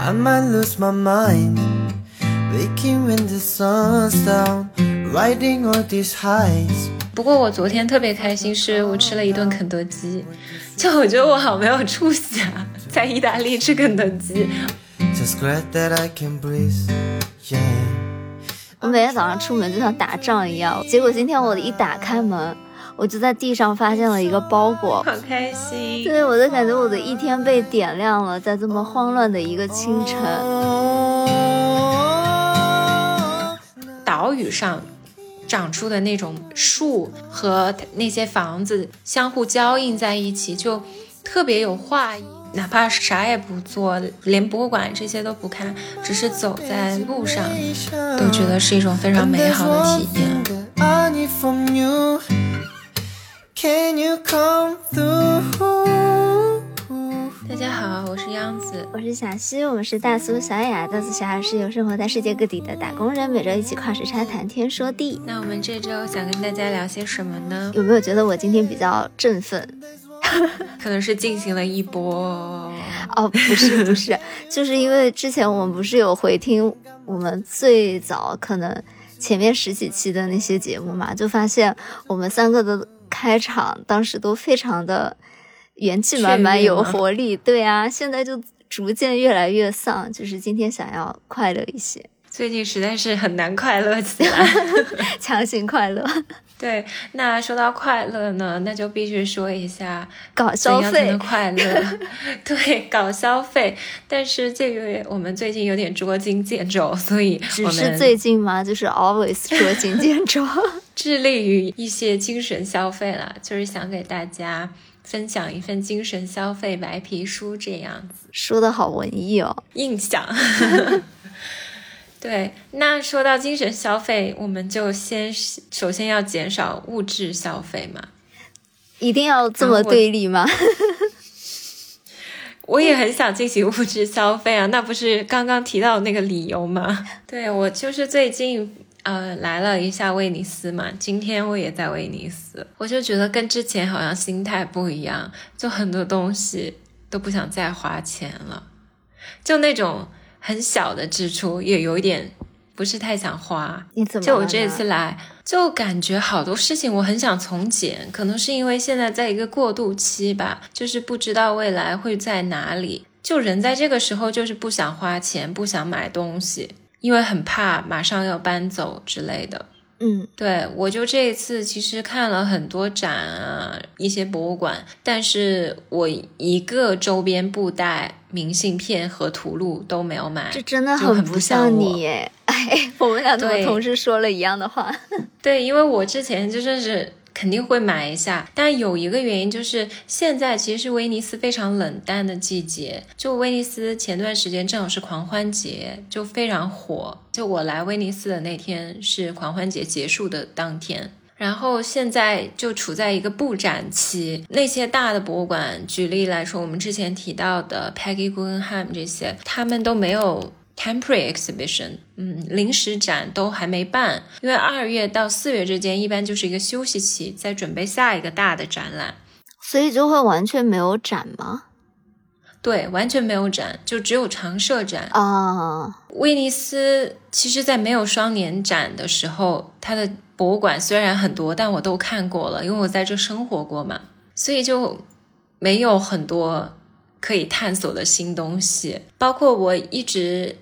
I might lose my mind. Waking when the sun's down, riding all these highs. 不过我昨天特别开心，是我吃了一顿肯德基，就我觉得我好没有出息啊，在意大利吃肯德基。Just glad that I can breathe. Yeah. 我每天早上出门就像打仗一样，结果今天我一打开门，我就在地上发现了一个包裹。好开心！对，我就感觉我的一天被点亮了，在这么慌乱的一个清晨。岛屿上长出的那种树和那些房子相互交映在一起，就特别有画意。哪怕啥也不做，连博物馆这些都不看，只是走在路上，都觉得是一种非常美好的体验。Can you come through? 大家好，我是央子。我是小西，我们是大苏小雅。大苏小雅是由生活在世界各地的打工人，每周一起跨时差谈天说地。那我们这周想跟大家聊些什么呢？有没有觉得我今天比较振奋？可能是进行了一波，哦，不是不是，就是因为之前我们不是有回听我们最早可能前面十几期的那些节目嘛，就发现我们三个的开场当时都非常的元气满满、有活力。对啊，现在就逐渐越来越丧，就是今天想要快乐一些，最近实在是很难快乐起来。强行快乐，对，那说到快乐呢，那就必须说一下搞消费怎样才能。快乐？对，搞消费。但是这个我们最近有点捉襟见肘，所以只我们是最近吗？就是 always 捉襟见肘。致力于一些精神消费啦，就是想给大家分享一份精神消费白皮书这样子。说的好文艺哦。印象。对，那说到精神消费，我们就先首先要减少物质消费嘛。一定要这么对立吗？我也很想进行物质消费啊，那不是刚刚提到那个理由吗？对我就是最近呃来了一下威尼斯嘛，今天我也在威尼斯，我就觉得跟之前好像心态不一样，就很多东西都不想再花钱了，就那种很小的支出也有一点不是太想花。你怎么就我这呢次来，就感觉好多事情我很想从简，可能是因为现在在一个过渡期吧，就是不知道未来会在哪里。就人在这个时候就是不想花钱，不想买东西，因为很怕马上要搬走之类的。嗯，对我就这一次其实看了很多展啊，一些博物馆，但是我一个周边布袋、明信片和图录都没有买，这真的很不像你耶。哎，我们俩怎么同时说了一样的话？对，因为我之前就是是肯定会买一下，但有一个原因就是现在其实是威尼斯非常冷淡的季节，就威尼斯前段时间正好是狂欢节，就非常火。就我来威尼斯的那天是狂欢节结束的当天。然后现在就处在一个布展期，那些大的博物馆，举例来说，我们之前提到的 Peggy Guggenheim 这些，他们都没有 temporary exhibition，嗯，临时展都还没办，因为二月到四月之间一般就是一个休息期，在准备下一个大的展览。所以就会完全没有展吗？对，完全没有展，就只有常设展。啊，威尼斯其实，在没有双年展的时候，它的博物馆虽然很多，但我都看过了，因为我在这生活过嘛，所以就没有很多可以探索的新东西。包括我一直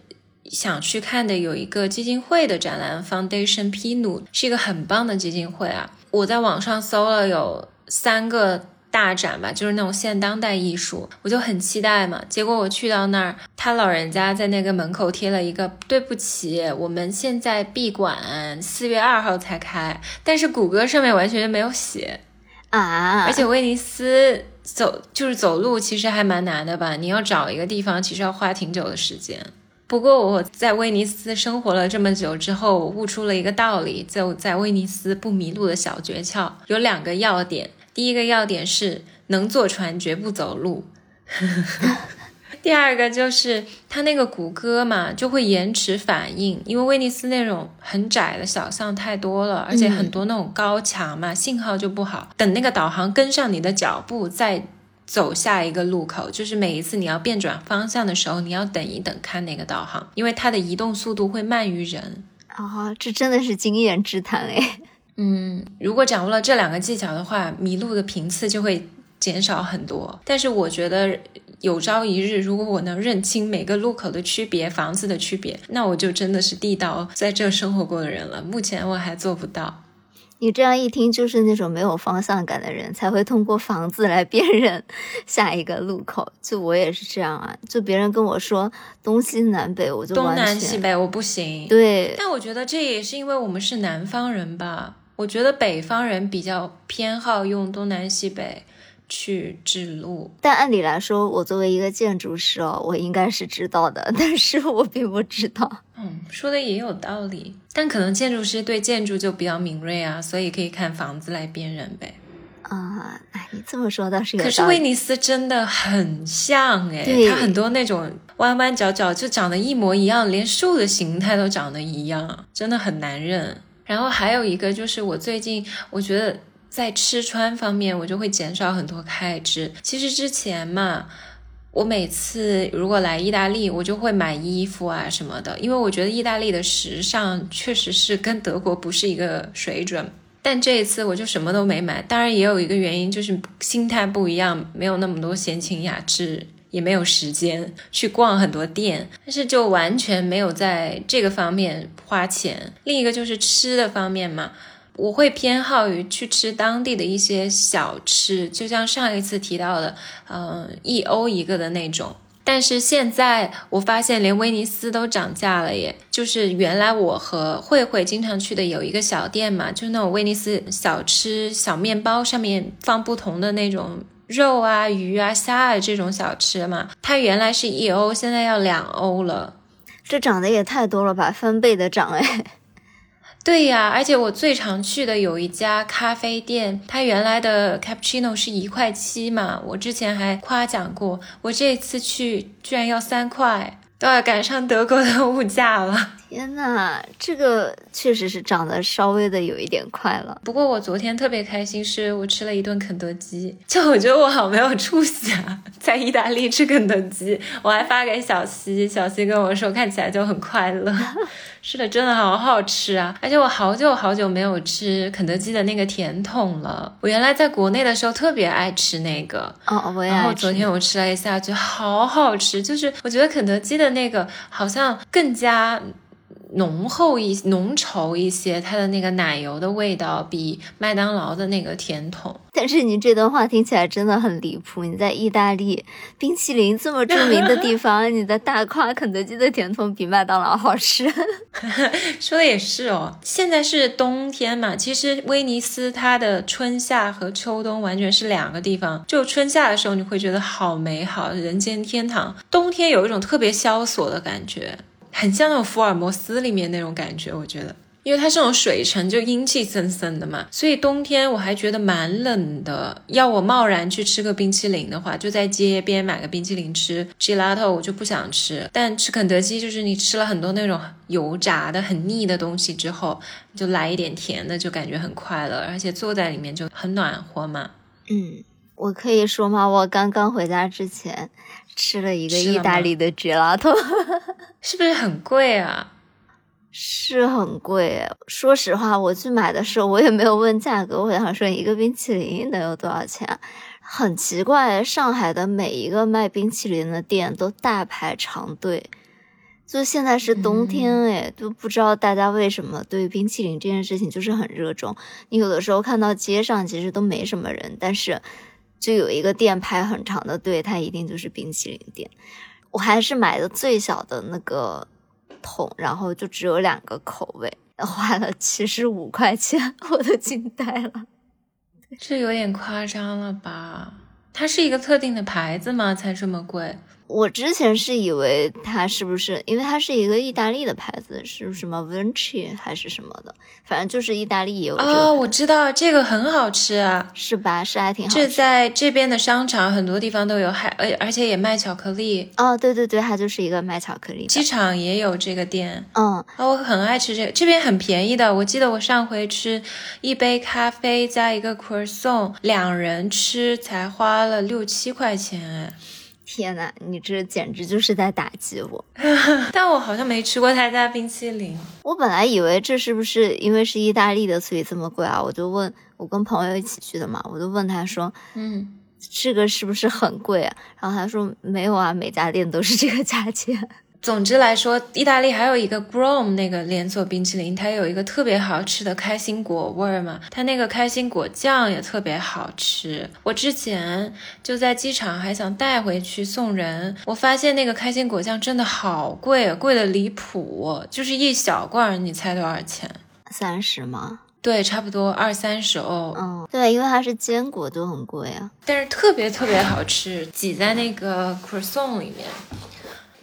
想去看的有一个基金会的展览，Foundation Pinu 是一个很棒的基金会啊。我在网上搜了有三个大展吧，就是那种现当代艺术，我就很期待嘛。结果我去到那儿，他老人家在那个门口贴了一个“对不起，我们现在闭馆，四月二号才开”，但是谷歌上面完全就没有写。啊，而且威尼斯走就是走路，其实还蛮难的吧？你要找一个地方，其实要花挺久的时间。不过我在威尼斯生活了这么久之后，我悟出了一个道理，就在威尼斯不迷路的小诀窍有两个要点。第一个要点是能坐船绝不走路，第二个就是它那个谷歌嘛，就会延迟反应，因为威尼斯那种很窄的小巷太多了，而且很多那种高墙嘛，信号就不好。等那个导航跟上你的脚步，再走下一个路口，就是每一次你要变转方向的时候，你要等一等看那个导航，因为它的移动速度会慢于人。啊，这真的是经验之谈哎。嗯，如果掌握了这两个技巧的话，迷路的频次就会减少很多。但是我觉得有朝一日，如果我能认清每个路口的区别、房子的区别，那我就真的是地道在这生活过的人了。目前我还做不到。你这样一听，就是那种没有方向感的人才会通过房子来辨认 下一个路口。就我也是这样啊，就别人跟我说东西南北，我就东南西北我不行。对，但我觉得这也是因为我们是南方人吧。我觉得北方人比较偏好用东南西北。去指路，但按理来说，我作为一个建筑师哦，我应该是知道的，但是我并不知道。嗯，说的也有道理，但可能建筑师对建筑就比较敏锐啊，所以可以看房子来辨认呗。啊，哎，你这么说倒是有。可是威尼斯真的很像哎，它很多那种弯弯角角就长得一模一样，连树的形态都长得一样，真的很难认。然后还有一个就是我最近我觉得。在吃穿方面，我就会减少很多开支。其实之前嘛，我每次如果来意大利，我就会买衣服啊什么的，因为我觉得意大利的时尚确实是跟德国不是一个水准。但这一次我就什么都没买，当然也有一个原因，就是心态不一样，没有那么多闲情雅致，也没有时间去逛很多店，但是就完全没有在这个方面花钱。另一个就是吃的方面嘛。我会偏好于去吃当地的一些小吃，就像上一次提到的，嗯，一欧一个的那种。但是现在我发现连威尼斯都涨价了耶！就是原来我和慧慧经常去的有一个小店嘛，就那种威尼斯小吃小面包，上面放不同的那种肉啊、鱼啊、虾啊这种小吃嘛。它原来是一欧，现在要两欧了，这涨的也太多了吧，翻倍的涨哎！对呀，而且我最常去的有一家咖啡店，它原来的 cappuccino 是一块七嘛，我之前还夸奖过，我这次去居然要三块，都要赶上德国的物价了。天呐，这个确实是长得稍微的有一点快了。不过我昨天特别开心，是我吃了一顿肯德基，就我觉得我好没有出息啊，在意大利吃肯德基，我还发给小西，小西跟我说看起来就很快乐。是的，真的好好吃啊！而且我好久好久没有吃肯德基的那个甜筒了。我原来在国内的时候特别爱吃那个，哦，我也然后昨天我吃了一下，觉得好好吃。就是我觉得肯德基的那个好像更加。浓厚一浓稠一些，它的那个奶油的味道比麦当劳的那个甜筒。但是你这段话听起来真的很离谱。你在意大利冰淇淋这么著名的地方，你在大夸肯德基的甜筒比麦当劳好吃。说的也是哦。现在是冬天嘛，其实威尼斯它的春夏和秋冬完全是两个地方。就春夏的时候你会觉得好美好，人间天堂；冬天有一种特别萧索的感觉。很像那种福尔摩斯里面那种感觉，我觉得，因为它是那种水城，就阴气森森的嘛，所以冬天我还觉得蛮冷的。要我贸然去吃个冰淇淋的话，就在街边买个冰淇淋吃，gelato 我就不想吃。但吃肯德基，就是你吃了很多那种油炸的很腻的东西之后，就来一点甜的，就感觉很快乐，而且坐在里面就很暖和嘛。嗯，我可以说吗？我刚刚回家之前。吃了一个意大利的 gelato，是不是很贵啊？是很贵。说实话，我去买的时候我也没有问价格，我想说一个冰淇淋能有多少钱？很奇怪，上海的每一个卖冰淇淋的店都大排长队。就现在是冬天，哎，都不知道大家为什么对冰淇淋这件事情就是很热衷。你有的时候看到街上其实都没什么人，但是。就有一个店排很长的队，它一定就是冰淇淋店。我还是买的最小的那个桶，然后就只有两个口味，花了七十五块钱，我都惊呆了。这有点夸张了吧？它是一个特定的牌子吗？才这么贵？我之前是以为它是不是，因为它是一个意大利的牌子，是什么 Vinci 还是什么的，反正就是意大利也有。哦，我知道这个很好吃啊，是吧？是还挺好吃这。在这边的商场很多地方都有，还而而且也卖巧克力，哦，对对对，它就是一个卖巧克力。机场也有这个店。嗯，啊，我很爱吃这个，这边很便宜的。我记得我上回吃一杯咖啡加一个 croissant，两人吃才花了六七块钱哎。天呐，你这简直就是在打击我！但我好像没吃过他家冰淇淋。我本来以为这是不是因为是意大利的，所以这么贵啊？我就问我跟朋友一起去的嘛，我就问他说，嗯，这个是不是很贵啊？然后他说没有啊，每家店都是这个价钱。总之来说，意大利还有一个 Grom 那个连锁冰淇淋，它有一个特别好吃的开心果味儿嘛，它那个开心果酱也特别好吃。我之前就在机场还想带回去送人，我发现那个开心果酱真的好贵，贵的离谱，就是一小罐儿，你猜多少钱？三十吗？对，差不多二三十欧。嗯，对，因为它是坚果，都很贵啊。但是特别特别好吃，挤在那个 croissant 里面。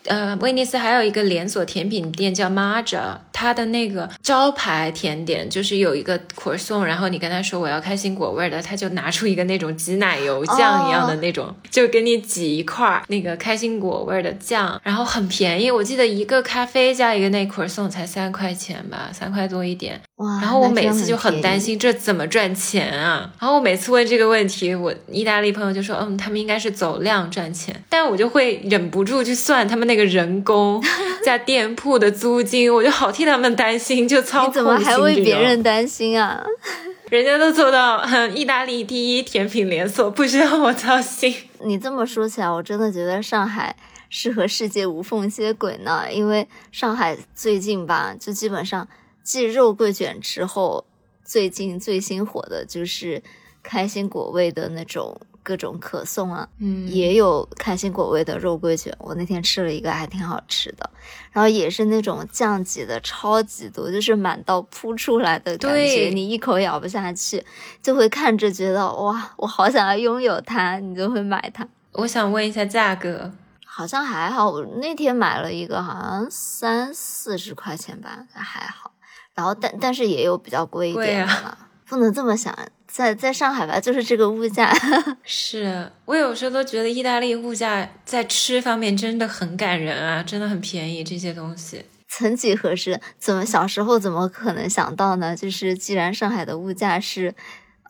呃，威尼斯还有一个连锁甜品店叫 Marja，它的那个招牌甜点就是有一个 croissant，然后你跟他说我要开心果味的，他就拿出一个那种挤奶油酱一样的那种，就给你挤一块儿那个开心果味的酱，然后很便宜，我记得一个咖啡加一个那 croissant 才三块钱吧，三块多一点。哇，然后我每次就很。担心这怎么赚钱啊？然后我每次问这个问题，我意大利朋友就说，嗯，他们应该是走量赚钱，但我就会忍不住去算他们那个人工 加店铺的租金，我就好替他们担心，就操控你怎么还为别人担心啊？人家都做到，嗯，意大利第一甜品连锁，不需要我操心。你这么说起来，我真的觉得上海是和世界无缝接轨呢。因为上海最近吧，就基本上继肉桂卷之后，最近最新火的就是开心果味的那种各种可颂啊，嗯也有开心果味的肉桂卷。我那天吃了一个，还挺好吃的。然后也是那种酱挤的超级多，就是满到扑出来的感觉，你一口咬不下去，就会看着觉得哇，我好想要拥有它，你就会买它。我想问一下价格，好像还好，我那天买了一个，好像三四十块钱吧，还好。然后但但是也有比较贵一贵点的啊，不能这么想，在在上海吧，就是这个物价，是我有时候都觉得意大利物价在吃方面真的很感人啊，真的很便宜这些东西。曾几何时，怎么小时候怎么可能想到呢？就是既然上海的物价是，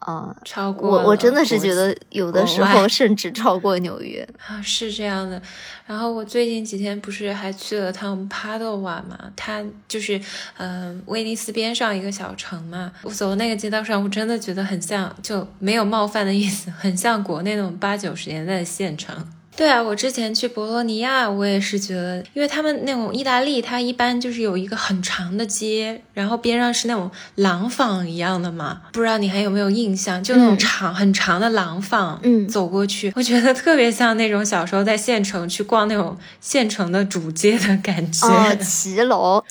呃，超过我我真的是觉得有的时候 甚至超过纽约。啊，是这样的。然后我最近几天不是还去了趟帕多瓦嘛？它就是嗯、威尼斯边上一个小城嘛。我走的那个街道上，我真的觉得很像，就没有冒犯的意思，很像国内那种八九十年代的县城。对啊，我之前去博洛尼亚，我也是觉得，因为他们那种意大利，它一般就是有一个很长的街，然后边上是那种廊坊一样的嘛，不知道你还有没有印象？就那种嗯长、很长的廊坊，嗯走过去，我觉得特别像那种小时候在县城去逛那种县城的主街的感觉。哦，骑楼，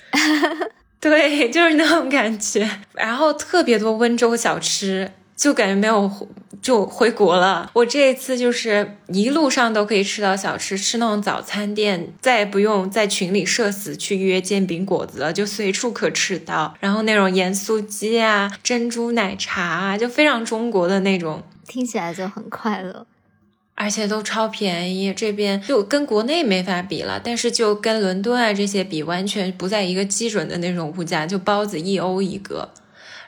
对，就是那种感觉。然后特别多温州小吃，就感觉没有就回国了。我这一次就是一路上都可以吃到小吃，吃那种早餐店，再也不用在群里社死去约煎饼果子了，就随处可吃到。然后那种盐酥鸡啊、珍珠奶茶啊，就非常中国的那种。听起来就很快乐。而且都超便宜，这边就跟国内没法比了，但是就跟伦敦啊这些比，完全不在一个基准的那种物价。就包子一欧一个，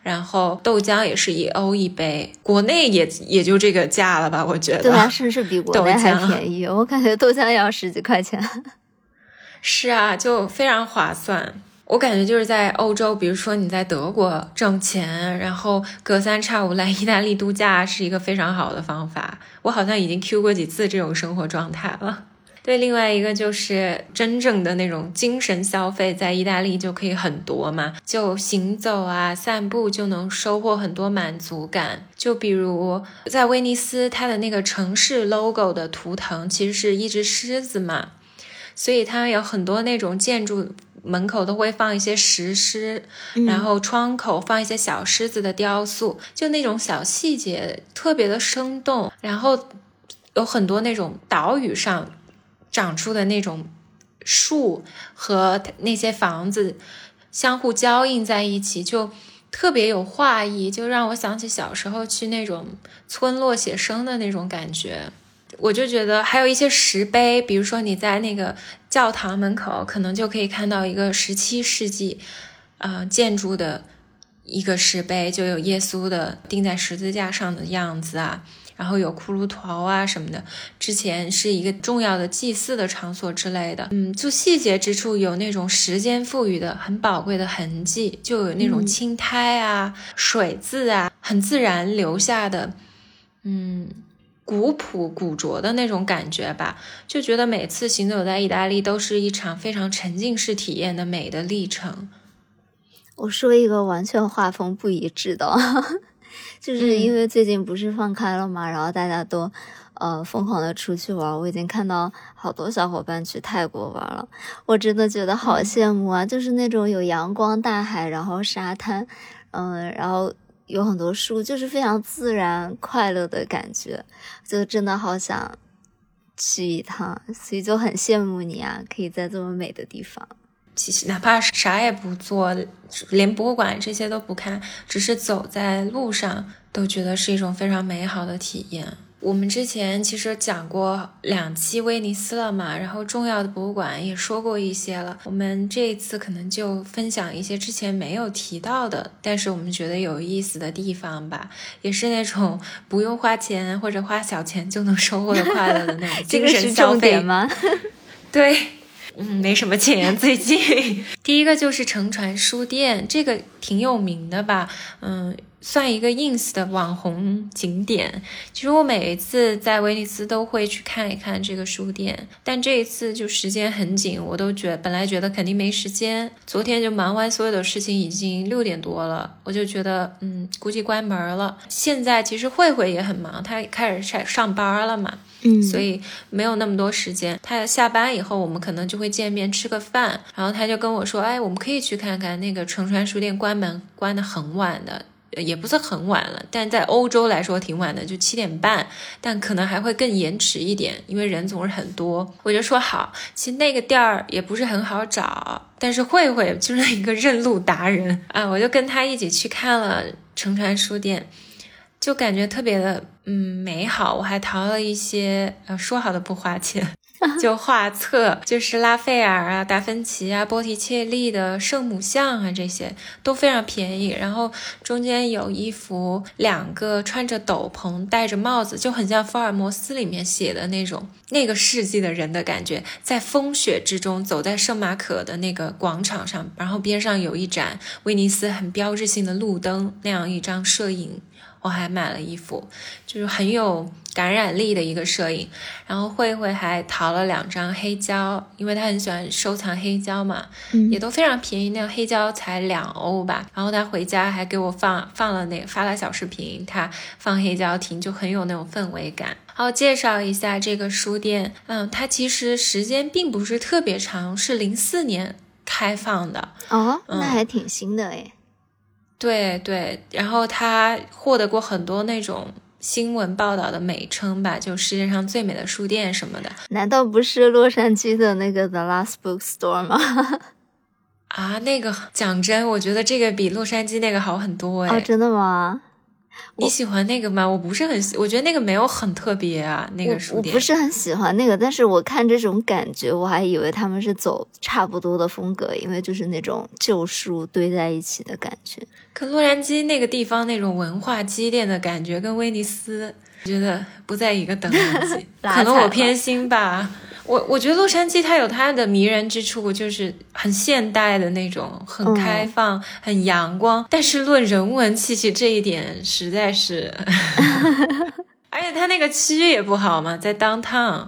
然后豆浆也是一欧一杯，国内也也就这个价了吧？我觉得。对啊，甚至比国豆内还便宜。我感觉豆浆也要十几块钱。是啊，就非常划算。我感觉就是在欧洲，比如说你在德国挣钱，然后隔三差五来意大利度假，是一个非常好的方法。我好像已经 Q 过几次这种生活状态了。对，另外一个就是真正的那种精神消费，在意大利就可以很多嘛，就行走啊、散步就能收获很多满足感。就比如在威尼斯，它的那个城市 logo 的图腾其实是一只狮子嘛，所以它有很多那种建筑门口都会放一些石狮，然后窗口放一些小狮子的雕塑，就那种小细节特别的生动。然后有很多那种岛屿上长出的那种树和那些房子相互交映在一起，就特别有画意，就让我想起小时候去那种村落写生的那种感觉。我就觉得还有一些石碑，比如说你在那个教堂门口，可能就可以看到一个十七世纪，呃，建筑的一个石碑，就有耶稣的钉在十字架上的样子啊，然后有骷髅头啊什么的。之前是一个重要的祭祀的场所之类的，嗯，就细节之处有那种时间赋予的很宝贵的痕迹，就有那种青苔啊、水渍啊，很自然留下的，嗯。古朴古拙的那种感觉吧，就觉得每次行走在意大利都是一场非常沉浸式体验的美的历程。我说一个完全画风不一致的，就是因为最近不是放开了嘛，然后大家都呃疯狂的出去玩，我已经看到好多小伙伴去泰国玩了，我真的觉得好羡慕啊！就是那种有阳光、大海，然后沙滩，嗯，然后。有很多树，就是非常自然、快乐的感觉，就真的好想去一趟，所以就很羡慕你啊，可以在这么美的地方。其实哪怕啥也不做，连博物馆这些都不看，只是走在路上，都觉得是一种非常美好的体验。我们之前其实讲过两期威尼斯了嘛，然后重要的博物馆也说过一些了。我们这一次可能就分享一些之前没有提到的，但是我们觉得有意思的地方吧，也是那种不用花钱或者花小钱就能收获的快乐的那种精神消费 吗？对，嗯，没什么钱最近。第一个就是乘船书店，这个挺有名的吧？嗯。算一个 ins 的网红景点。其实我每一次在威尼斯都会去看一看这个书店，但这一次就时间很紧，我都觉本来觉得肯定没时间。昨天就忙完所有的事情，已经六点多了，我就觉得嗯，估计关门了。现在其实慧慧也很忙，她开始上上班了嘛，嗯，所以没有那么多时间。她下班以后，我们可能就会见面吃个饭，然后她就跟我说，哎，我们可以去看看那个乘船书店，关门关的很晚的。也不是很晚了，但在欧洲来说挺晚的，就七点半，但可能还会更延迟一点，因为人总是很多。我就说好，其实那个店儿也不是很好找，但是慧慧就是一个认路达人啊，我就跟他一起去看了乘船书店，就感觉特别的嗯美好。我还淘了一些，呃，说好的不花钱。就画册，就是拉斐尔啊、达芬奇啊、波提切利的圣母像啊，这些都非常便宜。然后中间有一幅两个穿着斗篷、戴着帽子，就很像福尔摩斯里面写的那种那个世纪的人的感觉，在风雪之中走在圣马可的那个广场上，然后边上有一盏威尼斯很标志性的路灯，那样一张摄影。我还买了一幅，就是很有感染力的一个摄影。然后慧慧还淘了两张黑胶，因为她很喜欢收藏黑胶嘛，嗯也都非常便宜，那个黑胶才两欧吧。然后她回家还给我放放了那个发了小视频，她放黑胶听就很有那种氛围感。好，介绍一下这个书店，嗯，它其实时间并不是特别长，是零四年开放的哦，那还挺新的诶。对对，然后他获得过很多那种新闻报道的美称吧，就世界上最美的书店什么的。难道不是洛杉矶的那个 The Last Bookstore 吗？啊，那个讲真，我觉得这个比洛杉矶那个好很多哎。哦，真的吗？你喜欢那个吗？我不是很喜，我觉得那个没有很特别啊。那个书店我不是很喜欢那个，但是我看这种感觉，我还以为他们是走差不多的风格，因为就是那种旧书堆在一起的感觉。可洛杉矶那个地方那种文化积淀的感觉，跟威尼斯我觉得不在一个等级，可能我偏心吧。我我觉得洛杉矶它有它的迷人之处，就是很现代的那种，很开放，很阳光。但是论人文气息这一点，实在是，而且它那个区域也不好嘛，在 downtown，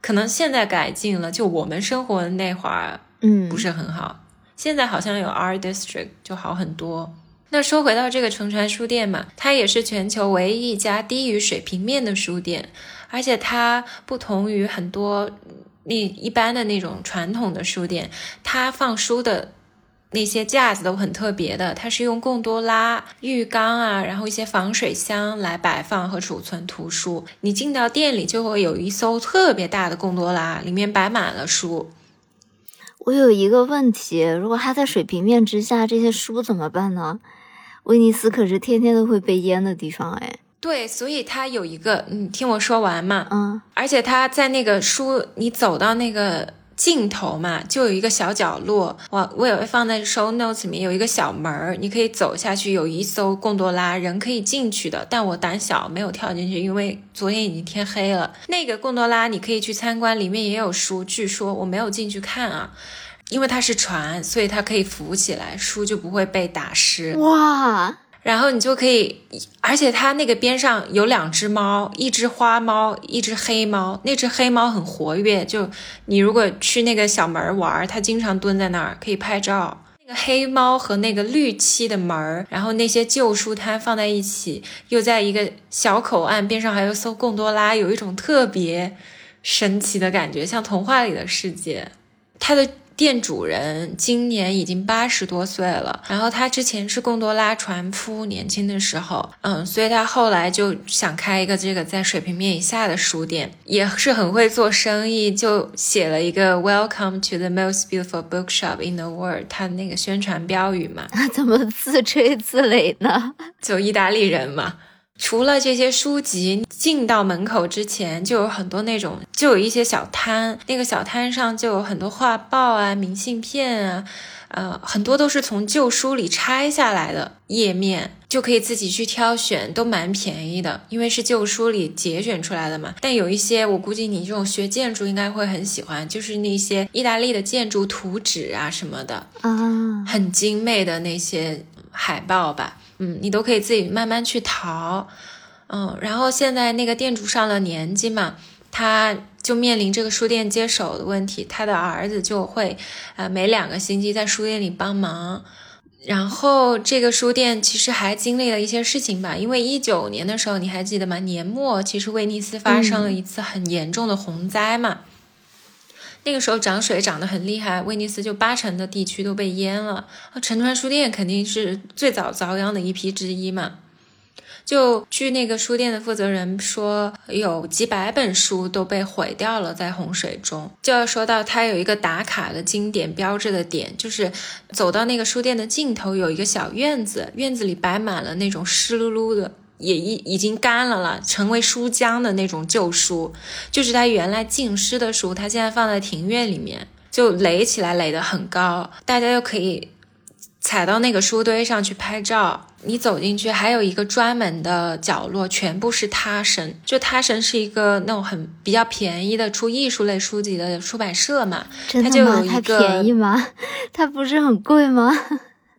可能现在改进了，就我们生活的那会儿，嗯，不是很好。现在好像有 art district 就好很多。那说回到这个乘船书店嘛，它也是全球唯一一家低于水平面的书店。而且它不同于很多那一般的那种传统的书店，它放书的那些架子都很特别的，它是用贡多拉、浴缸啊，然后一些防水箱来摆放和储存图书。你进到店里就会有一艘特别大的贡多拉，里面摆满了书。我有一个问题，如果它在水平面之下，这些书怎么办呢？威尼斯可是天天都会被淹的地方，哎。对，所以它有一个，你听我说完嘛。嗯。而且它在那个书，你走到那个。尽头嘛，就有一个小角落，我我也会放在 show notes 里面，有一个小门儿，你可以走下去，有一艘贡多拉，人可以进去的。但我胆小，没有跳进去，因为昨天已经天黑了。那个贡多拉你可以去参观，里面也有书，据说我没有进去看啊，因为它是船，所以它可以浮起来，书就不会被打湿。哇！然后你就可以，而且它那个边上有两只猫，一只花猫，一只黑猫。那只黑猫很活跃，就你如果去那个小门玩，它经常蹲在那儿，可以拍照。那个黑猫和那个绿漆的门儿，然后那些旧书摊放在一起，又在一个小口岸边上，还有艘贡多拉，有一种特别神奇的感觉，像童话里的世界。它的。店主人今年已经八十多岁了，然后他之前是贡多拉船夫，年轻的时候，嗯，所以他后来就想开一个这个在水平面以下的书店，也是很会做生意，就写了一个 Welcome to the most beautiful bookshop in the world，他那个宣传标语嘛，怎么自吹自擂呢？就意大利人嘛。除了这些书籍，进到门口之前就有很多那种，就有一些小摊，那个小摊上就有很多画报啊、明信片啊，呃，很多都是从旧书里拆下来的页面，就可以自己去挑选，都蛮便宜的，因为是旧书里节选出来的嘛。但有一些，我估计你这种学建筑应该会很喜欢，就是那些意大利的建筑图纸啊什么的啊，很精美的那些海报吧。嗯，你都可以自己慢慢去淘，嗯，然后现在那个店主上了年纪嘛，他就面临这个书店接手的问题，他的儿子就会，呃，每两个星期在书店里帮忙，然后这个书店其实还经历了一些事情吧，因为一九年的时候你还记得吗？年末其实威尼斯发生了一次很严重的洪灾嘛。那个时候涨水涨得很厉害，威尼斯就八成的地区都被淹了。沉船书店肯定是最早遭殃的一批之一嘛。就据那个书店的负责人说，有几百本书都被毁掉了在洪水中。就要说到它有一个打卡的经典标志的点，就是走到那个书店的尽头有一个小院子，院子里摆满了那种湿漉漉的。也已已经干了了，成为书浆的那种旧书，就是他原来浸湿的书，他现在放在庭院里面，就垒起来，垒得很高，大家又可以踩到那个书堆上去拍照。你走进去，还有一个专门的角落，全部是他神，就他神是一个那种很比较便宜的出艺术类书籍的出版社嘛，真的吗？它便宜吗？它不是很贵吗？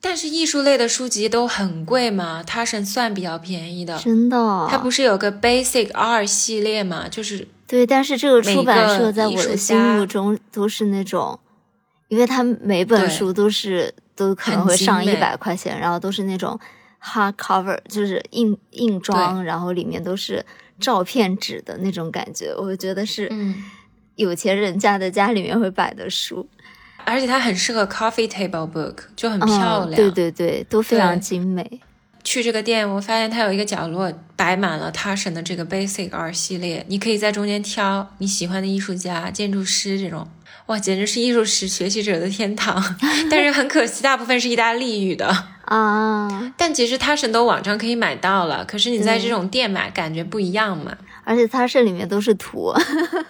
但是艺术类的书籍都很贵嘛，它是算比较便宜的。真的，它不是有个 Basic R 系列嘛？就是对，但是这个出版社在我的心目中都是那种，因为它每本书都是都可能会上一百块钱，然后都是那种 hard cover，就是硬硬装，然后里面都是照片纸的那种感觉，我觉得是有钱人家的家里面会摆的书。而且它很适合 coffee table book，就很漂亮。对对对，都非常精美。去这个店，我发现它有一个角落摆满了他神的这个 basic art 系列，你可以在中间挑你喜欢的艺术家、建筑师这种。哇，简直是艺术史学习者的天堂。但是很可惜，大部分是意大利语的啊。但其实他神都网上可以买到了，可是你在这种店买感觉不一样嘛。而且他神里面都是图。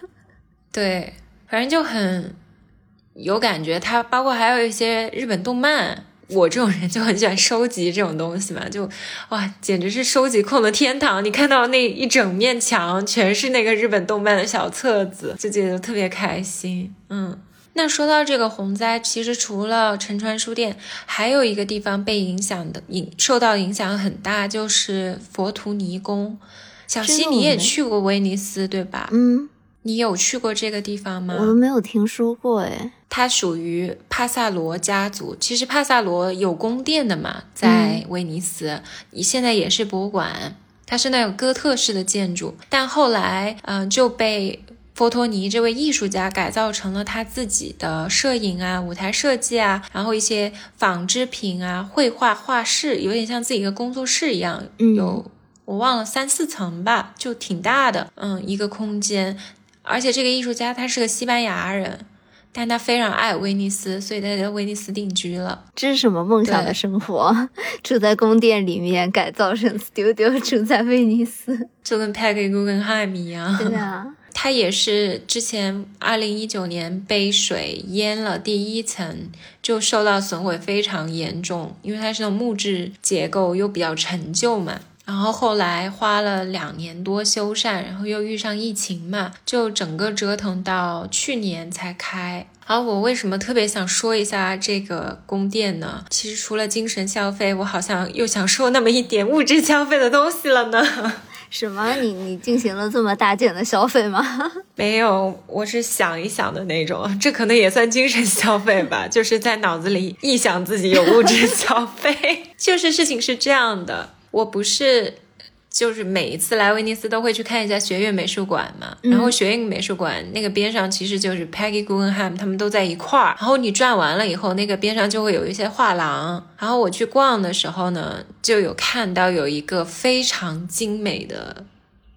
对，反正就很。有感觉，它包括还有一些日本动漫，我这种人就很喜欢收集这种东西嘛，就哇，简直是收集控的天堂！你看到那一整面墙全是那个日本动漫的小册子，就觉得特别开心。嗯，那说到这个洪灾，其实除了沉船书店，还有一个地方被影响的影受到影响很大，就是佛图尼宫。小溪，你也去过威尼斯对吧？嗯。你有去过这个地方吗？我都没有听说过哎。它属于帕萨罗家族。其实帕萨罗有宫殿的嘛，在威尼斯，你现在也是博物馆。它是那种哥特式的建筑，但后来嗯就被。佛托尼这位艺术家改造成了他自己的摄影啊、舞台设计啊，然后一些纺织品啊、绘画画室，有点像自己一个工作室一样，有我忘了三四层吧，就挺大的，嗯，一个空间。而且这个艺术家他是个西班牙人。但他非常爱威尼斯，所以他在威尼斯定居了。这是什么梦想的生活？住在宫殿里面，改造成 studio，住在威尼斯，就跟 Peggy Guggenheim 一样。对啊，他也是之前二零一九年被水淹了第一层，就受到损毁非常严重，因为它是那种木质结构，又比较陈旧嘛。然后后来花了两年多修缮，然后又遇上疫情嘛，就整个折腾到去年才开。好，我为什么特别想说一下这个宫殿呢？其实除了精神消费，我好像又想说那么一点物质消费的东西了呢。什么？你你进行了这么大件的消费吗？没有，我是想一想的那种，这可能也算精神消费吧，就是在脑子里臆想自己有物质消费。就是事情是这样的。我不是，就是每一次来威尼斯都会去看一下学院美术馆嘛。然后学院美术馆那个边上其实就是 Peggy Guggenheim，他们都在一块儿。然后你转完了以后，那个边上就会有一些画廊。然后我去逛的时候呢，就有看到有一个非常精美的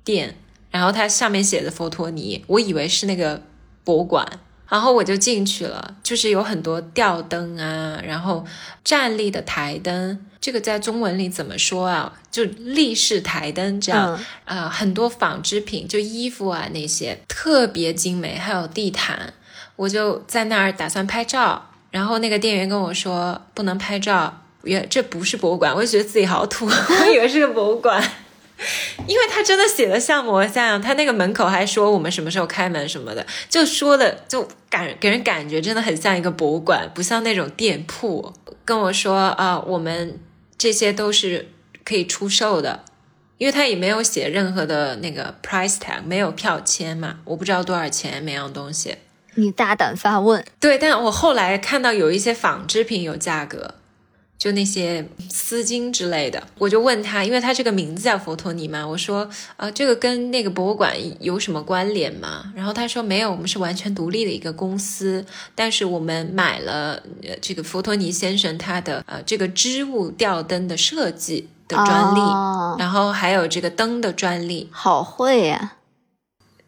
店，然后它上面写的佛托尼，我以为是那个博物馆。然后我就进去了，就是有很多吊灯啊，然后站立的台灯，这个在中文里怎么说啊？就立式台灯这样，啊，很多纺织品，就衣服啊那些特别精美，还有地毯，我就在那儿打算拍照，然后那个店员跟我说不能拍照，原这不是博物馆，我就觉得自己好土，我以为是个博物馆。因为他真的写的像模像样，他那个门口还说我们什么时候开门什么的，就说的就感给人感觉真的很像一个博物馆，不像那种店铺。跟我说啊，我们这些都是可以出售的，因为他也没有写任何的那个 price tag，没有票签嘛，我不知道多少钱每样东西。你大胆发问，对，但我后来看到有一些纺织品有价格。就那些丝巾之类的，我就问他，因为他这个名字叫佛托尼嘛，我说，呃，这个跟那个博物馆有什么关联吗？然后他说没有，我们是完全独立的一个公司，但是我们买了这个佛托尼先生他的呃这个织物吊灯的设计的专利，然后还有这个灯的专利，好会呀。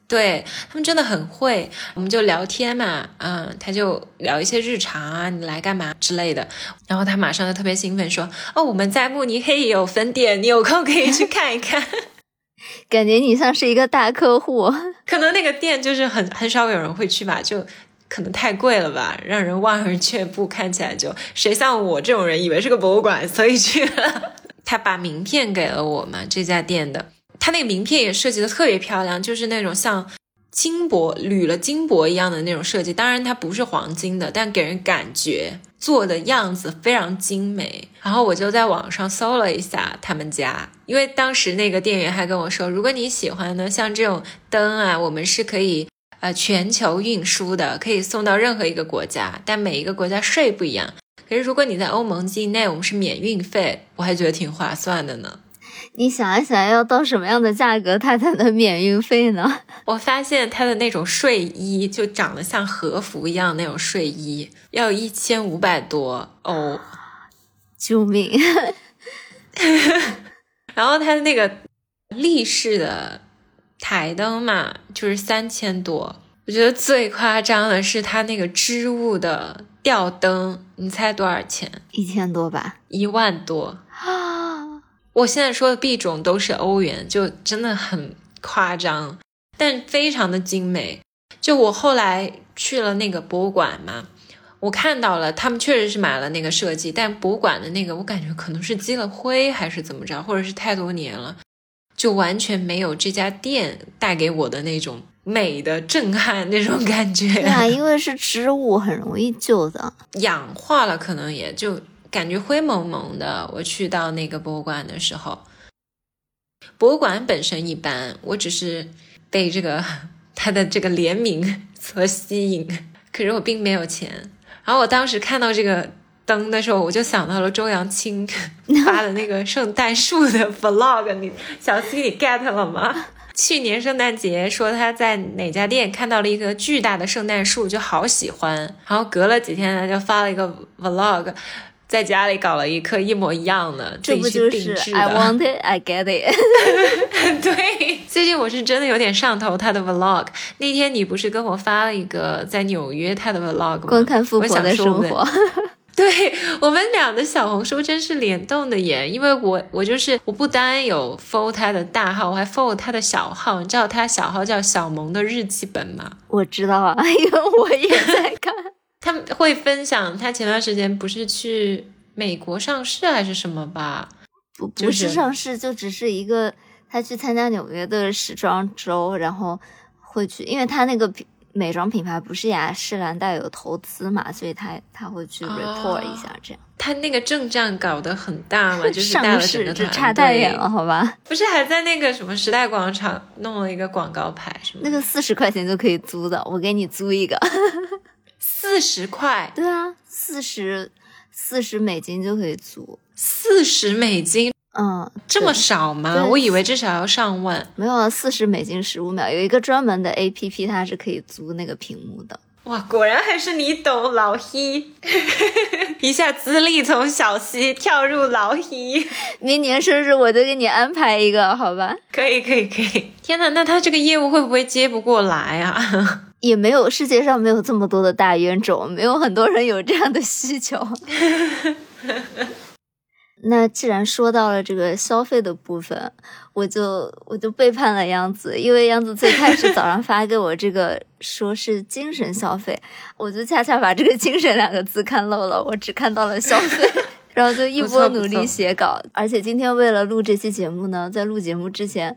对他们真的很会，我们就聊天嘛，嗯，他就聊一些日常啊，你来干嘛之类的，然后他马上就特别兴奋说，哦，我们在慕尼黑也有分店，你有空可以去看一看。感觉你像是一个大客户，可能那个店就是很很少有人会去吧，就可能太贵了吧，让人望而却步，看起来就谁像我这种人以为是个博物馆，所以去了。他把名片给了我嘛，这家店的。它那个名片也设计的特别漂亮，就是那种像金箔铝了金箔一样的那种设计。当然它不是黄金的，但给人感觉做的样子非常精美。然后我就在网上搜了一下他们家，因为当时那个店员还跟我说，如果你喜欢呢，像这种灯啊，我们是可以呃全球运输的，可以送到任何一个国家，但每一个国家税不一样。可是如果你在欧盟境内，我们是免运费，我还觉得挺划算的呢。你想一想，要到什么样的价格，它才能免运费呢？我发现它的那种睡衣就长得像和服一样那种睡衣，要一千五百多欧，救命！然后它的那个立式的台灯嘛，就是三千多。我觉得最夸张的是它那个织物的吊灯，你猜多少钱？一千多吧？一万多啊！我现在说的币种都是欧元，就真的很夸张，但非常的精美。就我后来去了那个博物馆嘛，我看到了他们确实是买了那个设计，但博物馆的那个我感觉可能是积了灰还是怎么着，或者是太多年了，就完全没有这家店带给我的那种美的震撼那种感觉。对啊，因为是植物，很容易旧的，氧化了可能也就。感觉灰蒙蒙的。我去到那个博物馆的时候，博物馆本身一般，我只是被这个 它的这个联名所吸引。可是我并没有钱。然后我当时看到这个灯的时候，我就想到了周扬青发的那个圣诞树的 vlog。你 小溪，你 get 了吗？去年圣诞节说他在哪家店看到了一个巨大的圣诞树，就好喜欢。然后隔了几天他就发了一个 vlog，在家里搞了一颗一模一样的，这不就是 I want it, I get it？对，最近我是真的有点上头他的 vlog。那天你不是跟我发了一个在纽约他的 vlog 吗？观看富婆的生活。对我们俩的小红书真是联动的耶，因为我我就是我不单有 follow 他的大号，我还 follow 他的小号。你知道他小号叫小萌的日记本吗？我知道啊，因为我也在看。他会分享他前段时间不是去美国上市还是什么吧？不不是上市，就只是一个他去参加纽约的时装周，然后会去，因为他那个。美妆品牌不是雅诗兰黛有投资嘛，所以他他会去 report 一下这样。他那个阵仗搞得很大嘛，就是上市只差太远了，好吧？不是还在那个什么时代广场弄了一个广告牌什么？那个四十块钱就可以租的，我给你租一个。四十块？对啊，四十四十美金就可以租。四十美金。嗯，这么少吗？我以为至少要上万。没有啊，四十美金十五秒，有一个专门的 A P P，它是可以租那个屏幕的。哇，果然还是你懂，老黑，一下资历从小溪跳入老黑。明年生日我就给你安排一个，好吧？可以，可以，可以。天呐，那他这个业务会不会接不过来啊？也没有，世界上没有这么多的大冤种，没有很多人有这样的需求。那既然说到了这个消费的部分，我就我就背叛了杨子，因为杨子最开始早上发给我这个说是精神消费，我就恰恰把这个“精神”两个字看漏了，我只看到了消费，然后就一波努力写稿，而且今天为了录这期节目呢，在录节目之前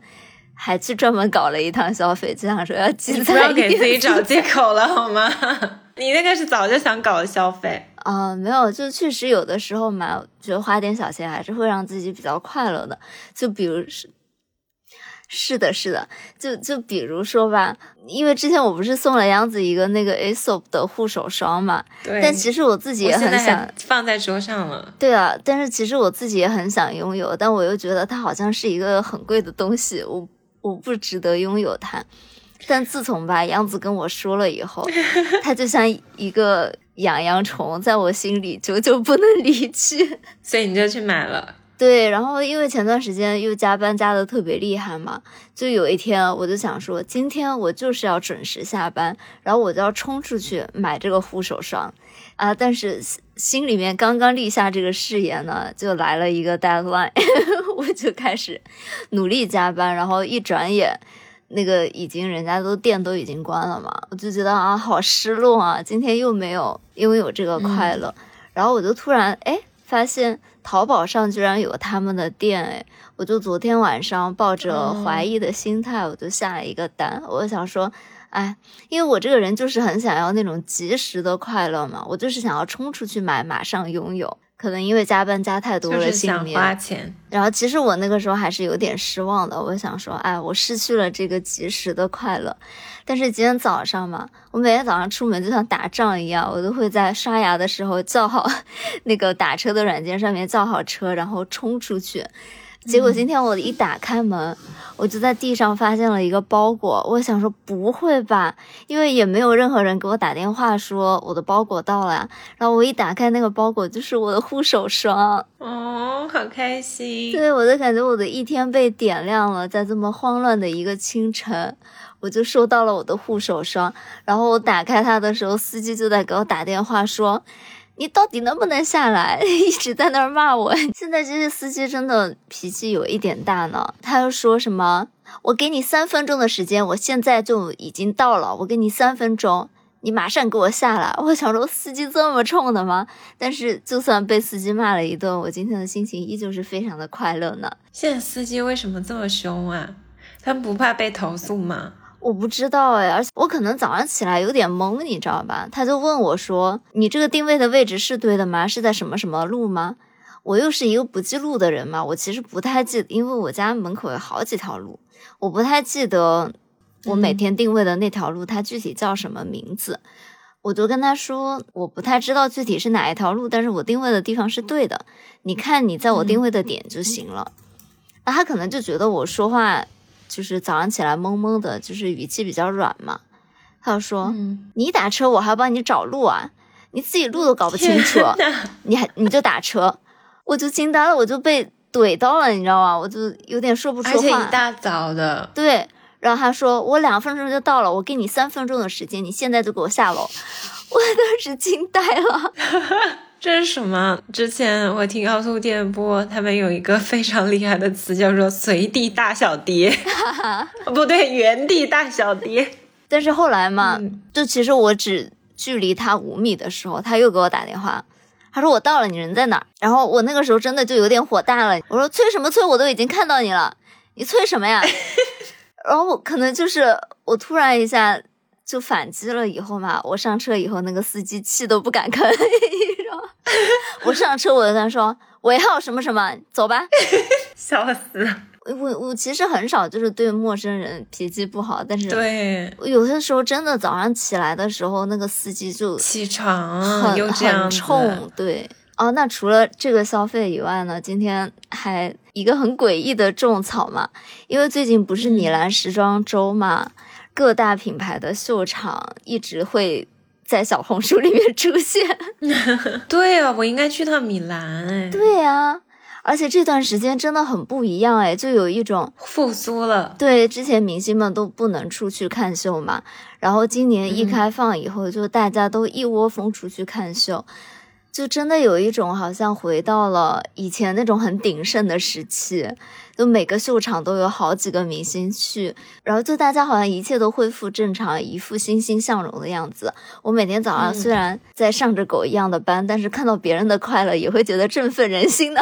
还去专门搞了一趟消费，就想说要积攒不要给自己找借口了好吗？你那个是早就想搞的消费。啊，没有，就确实有的时候嘛，觉得花点小钱还是会让自己比较快乐的。就比如是，是的，是的，就就比如说吧，因为之前我不是送了杨子一个那个 Aesop 的护手霜嘛，对。但其实我自己也很想放在桌上了。对啊，但是其实我自己也很想拥有，但我又觉得它好像是一个很贵的东西，我我不值得拥有它。但自从吧杨子跟我说了以后，它就像一个。养养虫在我心里久久不能离去，所以你就去买了。对，然后因为前段时间又加班加的特别厉害嘛，就有一天我就想说，今天我就是要准时下班，然后我就要冲出去买这个护手霜啊！但是心里面刚刚立下这个誓言呢，就来了一个 deadline，我就开始努力加班，然后一转眼。那个已经人家都店都已经关了嘛，我就觉得啊好失落啊，今天又没有拥有这个快乐，然后我就突然哎发现淘宝上居然有他们的店哎，我就昨天晚上抱着怀疑的心态，我就下了一个单，我想说哎，因为我这个人就是很想要那种及时的快乐嘛，我就是想要冲出去买，马上拥有。可能因为加班加太多了，心里面，然后其实我那个时候还是有点失望的。我想说，哎，我失去了这个及时的快乐。但是今天早上嘛，我每天早上出门就像打仗一样，我都会在刷牙的时候叫好 那个打车的软件上面叫好车，然后冲出去。结果今天我一打开门，我就在地上发现了一个包裹。我想说不会吧，因为也没有任何人给我打电话说我的包裹到了呀。然后我一打开那个包裹，就是我的护手霜。哦，好开心！对，我就感觉我的一天被点亮了。在这么慌乱的一个清晨，我就收到了我的护手霜。然后我打开它的时候，司机就在给我打电话说。你到底能不能下来？一直在那儿骂我。现在这些司机真的脾气有一点大呢。他又说什么？我给你三分钟的时间，我现在就已经到了。我给你三分钟，你马上给我下来。我想说，司机这么冲的吗？但是就算被司机骂了一顿，我今天的心情依旧是非常的快乐呢。现在司机为什么这么凶啊？他们不怕被投诉吗？我不知道哎，而且我可能早上起来有点懵，你知道吧？他就问我说：“你这个定位的位置是对的吗？是在什么什么路吗？”我又是一个不记路的人嘛，我其实不太记，因为我家门口有好几条路，我不太记得我每天定位的那条路它具体叫什么名字。我就跟他说，我不太知道具体是哪一条路，但是我定位的地方是对的，你看你在我定位的点就行了。那他可能就觉得我说话。就是早上起来懵懵的，就是语气比较软嘛。他就说：“嗯，你打车，我还要帮你找路啊，你自己路都搞不清楚，你还你就打车。”我就惊呆了，我就被怼到了，你知道吗？我就有点说不出而且话。一大早的，对，然后他说我两分钟就到了，我给你三分钟的时间，你现在就给我下楼。我当时惊呆了。这是什么？之前我听高速电波，他们有一个非常厉害的词，叫做“随地大小跌 ”，不对，原地大小跌。但是后来嘛，嗯就其实我只距离他五米的时候，他又给我打电话，他说我到了，你人在哪儿？然后我那个时候真的就有点火大了，我说催什么催？我都已经看到你了，你催什么呀？然后我可能就是我突然一下就反击了，以后嘛，我上车以后，那个司机气都不敢吭，你知道？我上车我就跟他说尾号什么什么，走吧。笑死！我我其实很少就是对陌生人脾气不好，但是对，我有些时候真的早上起来的时候，那个司机就起床很很冲，对。哦，那除了这个消费以外呢，今天还一个很诡异的种草嘛，因为最近不是米嗯兰时装周嘛，各大品牌的秀场一直会在小红书里面出现。对啊，我应该去趟米兰哎，对啊、而且这段时间真的很不一样哎，就有一种复苏了。对，之前明星们都不能出去看秀嘛，然后今年一嗯开放以后，就大家都一窝蜂出去看秀，就真的有一种好像回到了以前那种很鼎盛的时期，就每个秀场都有好几个明星去，然后就大家好像一切都恢复正常，一副欣欣向荣的样子。我每天早上嗯虽然在上着狗一样的班，但是看到别人的快乐，也会觉得振奋人心的。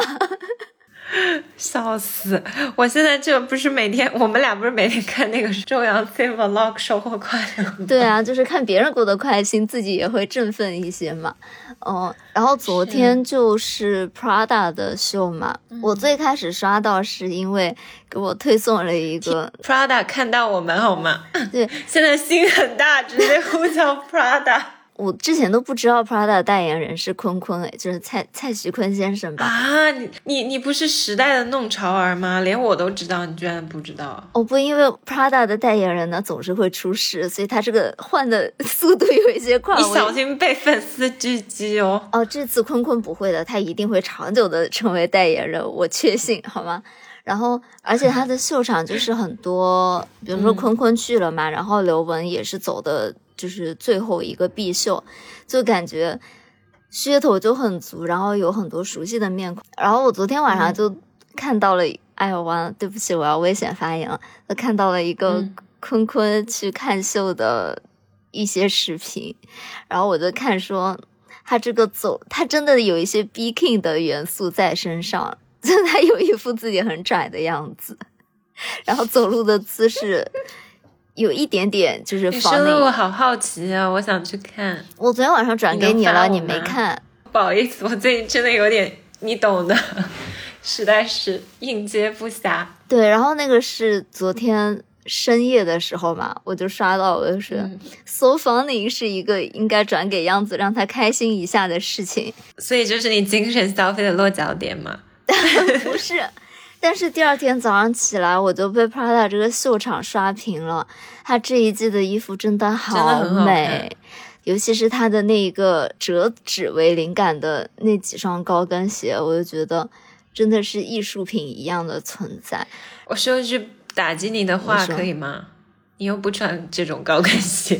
笑死！我现在就不是每天，我们俩不是每天看那个周扬青 vlog 收获快乐吗？对啊，就是看别人过得开心，自己也会振奋一些嘛。哦，然后昨天就是 Prada 的秀嘛，我最开始刷到是因为给我推送了一个，Prada 看到我们好吗？对 现在心很大，直接呼叫 Prada 我之前都不知道 Prada 的代言人是坤坤，哎，就是蔡蔡徐坤先生吧。啊！你你你不是时代的弄潮儿吗？连我都知道，你居然不知道？哦不，因为 Prada 的代言人呢总是会出事，所以他这个换的 速度有一些快。你小心被粉丝狙击哦！哦，这次坤坤不会的，他一定会长久的成为代言人，我确信，好吗？然后，而且他的秀场就是很多，比如说嗯坤坤去了嘛，然后刘雯也是走的，就是最后一个必秀，就感觉噱头就很足，然后有很多熟悉的面孔。然后我昨天晚上嗯就看到了，哎呦完了，对不起，我要危险发言了，我看到了一个嗯坤坤去看秀的一些视频，然后我就看说。他这个走，他真的有一些 B King 的元素在身上，就他有一副自己很拽的样子，然后走路的姿势有一点点就是你仿说的我。好好奇啊，我想去看。我昨天晚上转给你了，你没看？不好意思，我最近真的有点你懂的，实在是应接不暇。对，然后那个是昨天深夜的时候嘛，我就刷到，我就是、嗯 so funny 是一个应该转给样子让他开心一下的事情，所以就是你精神消费的落脚点嘛？不是。但是第二天早上起来，我就被 Prada 这个秀场刷屏了。他这一季的衣服真的好美，尤其是他的那个折纸为灵感的那几双高跟鞋，我就觉得真的是艺术品一样的存在。我说一句打击你的话可以吗？你又不穿这种高跟鞋，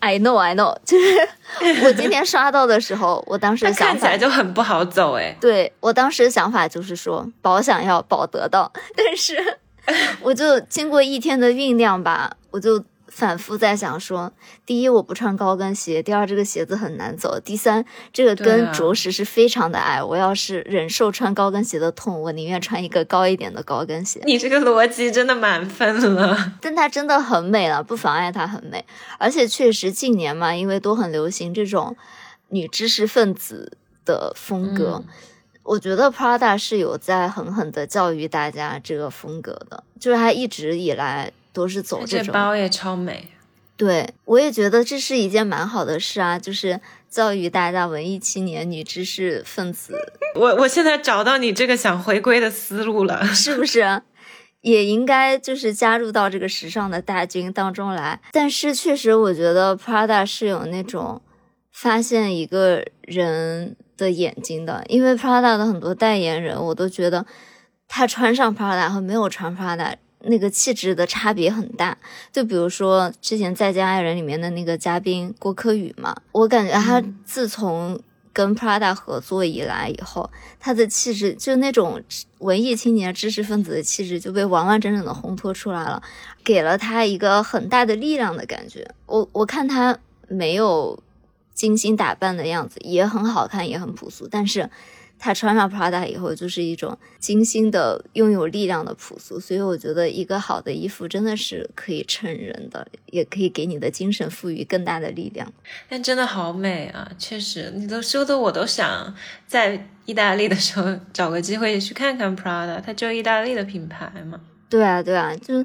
I know, I know，就 是我今天刷到的时候，我当时看起来，就很不好走哎。对我当时的想法就是说，保想要，保得到。但是，我就经过一天的酝酿吧，我就反复在想说，第一，我不穿高跟鞋；第二，这个鞋子很难走；第三，这个跟着实是非常的矮。我要是忍受穿高跟鞋的痛，我宁愿穿一个高一点的高跟鞋。你这个逻辑真的满分了。但它真的很美了，不妨碍它很美。而且确实近年嘛，因为都很流行这种女知识分子的风格，嗯我觉得 Prada 是有在狠狠的教育大家这个风格的，就是它一直以来都是走这种。包也超美，对，我也觉得这是一件蛮好的事啊，就是教育大家文艺青年、女知识分子，我我现在找到你这个想回归的思路了。是不是？也应该就是加入到这个时尚的大军当中来。但是确实，我觉得 Prada 是有那种发现一个人的眼睛的，因为 Prada 的很多代言人，我都觉得他穿上 Prada 和没有穿 Prada 那个气质的差别很大。就比如说之前《再见爱人》里面的那个嘉宾郭柯宇嘛，我感觉他自从跟 Prada 合作以来以后，他的气质就那种文艺青年、知识分子的气质就被完完整整的烘托出来了，给了他一个很大的力量的感觉。我我看他没有精心打扮的样子，也很好看，也很朴素，但是。他穿上 Prada 以后，就是一种精心的、拥有力量的朴素，所以我觉得一个好的衣服真的是可以衬人的，也可以给你的精神赋予更大的力量。但真的好美啊！确实，你都说的我都想在意大利的时候 找个机会去看看 Prada，它就意大利的品牌嘛。对啊，对啊，就。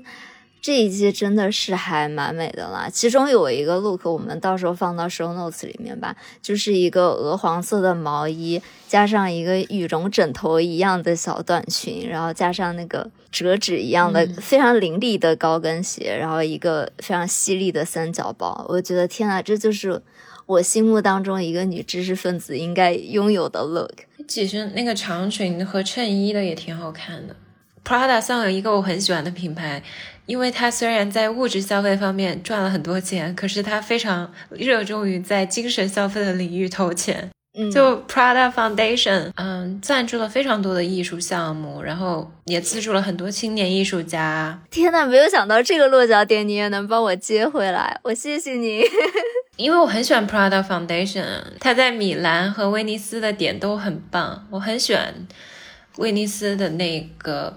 这一季真的是还蛮美的啦，其中有一个 look，我们到时候放到 show notes 里面吧，就是一个鹅黄色的毛衣，加上一个羽绒枕头一样的小短裙，然后加上那个折纸一样的非常凌厉的高跟鞋，然后一个非常犀利的三角包，我觉得天呐，这就是我心目当中一个女知识分子应该拥有的 look。其实那个长裙和衬衣的也挺好看的。Prada 算有一个我很喜欢的品牌。因为他虽然在物质消费方面赚了很多钱，可是他非常热衷于在精神消费的领域投钱。嗯就 Prada Foundation，嗯，赞助了非常多的艺术项目，然后也资助了很多青年艺术家。天呐，没有想到这个落脚点你也能帮我接回来，我谢谢你。因为我很喜欢 Prada Foundation，它在米兰和威尼斯的点都很棒，我很喜欢威尼斯的那个。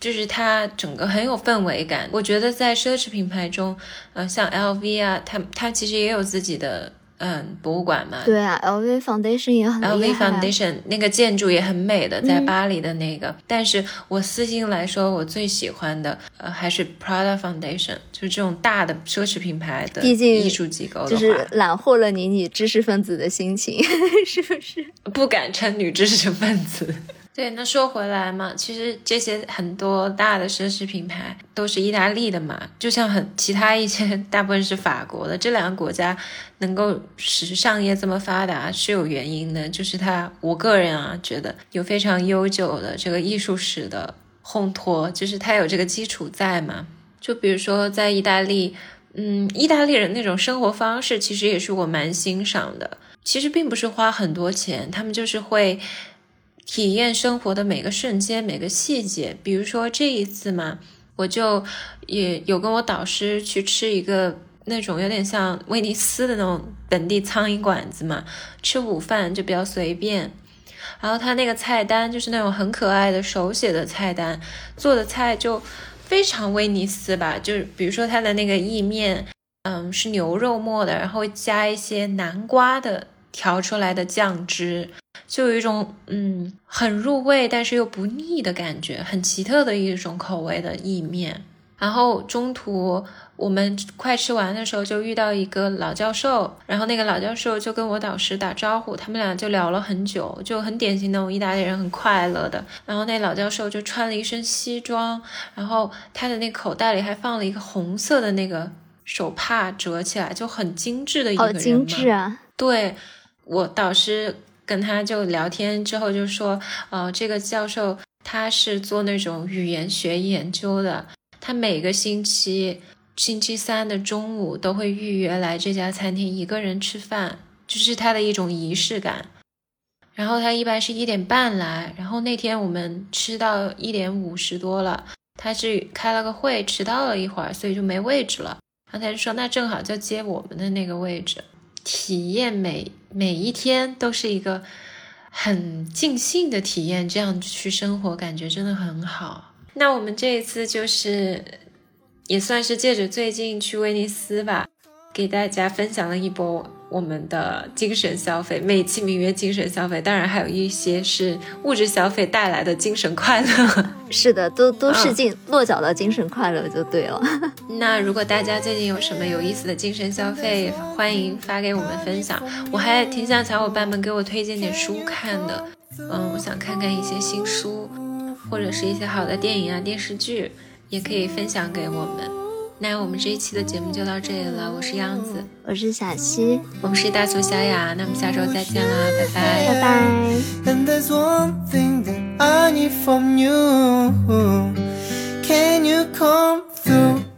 就是它整个很有氛围感，我觉得在奢侈品牌中，呃，像 LV 啊，它它其实也有自己的嗯博物馆嘛。对啊，LV Foundation 也很 LV Foundation 那个建筑也很美的，在巴黎的那个。但是我私心来说，我最喜欢的呃还是 Prada Foundation，就是这种大的奢侈品牌的艺术机构就是揽获了你女知识分子的心情，是不是？不敢称女知识分子。对，那说回来嘛，其实这些很多大的奢侈品牌都是意大利的嘛，就像很其他一些 大部分是法国的，这两个国家能够时尚业这么发达是有原因的，就是它，我个人啊觉得有非常悠久的这个艺术史的烘托，就是它有这个基础在嘛。就比如说在意大利，嗯，意大利人那种生活方式其实也是我蛮欣赏的，其实并不是花很多钱，他们就是会。体验生活的每个瞬间、每个细节，比如说这一次嘛，我就也有跟我导师去吃一个那种有点像威尼斯的那种本地苍蝇馆子嘛，吃午饭就比较随便。然后他那个菜单就是那种很可爱的手写的菜单，做的菜就非常威尼斯吧，就是比如说他的那个意面，嗯，是牛肉末的，然后加一些南瓜的调出来的酱汁。就有一种嗯很入味，但是又不腻的感觉，很奇特的一种口味的意面。然后中途我们快吃完的时候，就遇到一个老教授，然后那个老教授就跟我导师打招呼，他们俩就聊了很久，就很典型的那种意大利人，很快乐的。然后那老教授就穿了一身西装，然后他的那口袋里还放了一个红色的那个手帕，折起来就很精致的一个人。好精致啊！对我导师。跟他就聊天之后就说，呃，这个教授他是做那种语言学研究的，他每个星期星期三的中午都会预约来这家餐厅一个人吃饭，就是他的一种仪式感。然后他一般是一点半来，然后那天我们吃到一点五十多了，他是开了个会迟到了一会儿，所以就没位置了。然后他就说，那正好就接我们的那个位置。体验每每一天都是一个很尽兴的体验，这样去生活感觉真的很好。那我们这一次就是也算是借着最近去威尼斯吧，给大家分享了一波。我们的精神消费，美其名曰精神消费，当然还有一些是物质消费带来的精神快乐。是的，都都是进落脚的精神快乐就对了。那如果大家最近有什么有意思的精神消费，欢迎发给我们分享。我还挺想小伙伴们给我推荐点书看的，嗯，我想看看一些新书，或者是一些好的电影啊电视剧。也可以分享给我们。那我们这一期的节目就到这里了，我是样子，我是小溪，我们是大俗小雅，那我们下周再见啦，拜拜，拜拜。And Can you come through?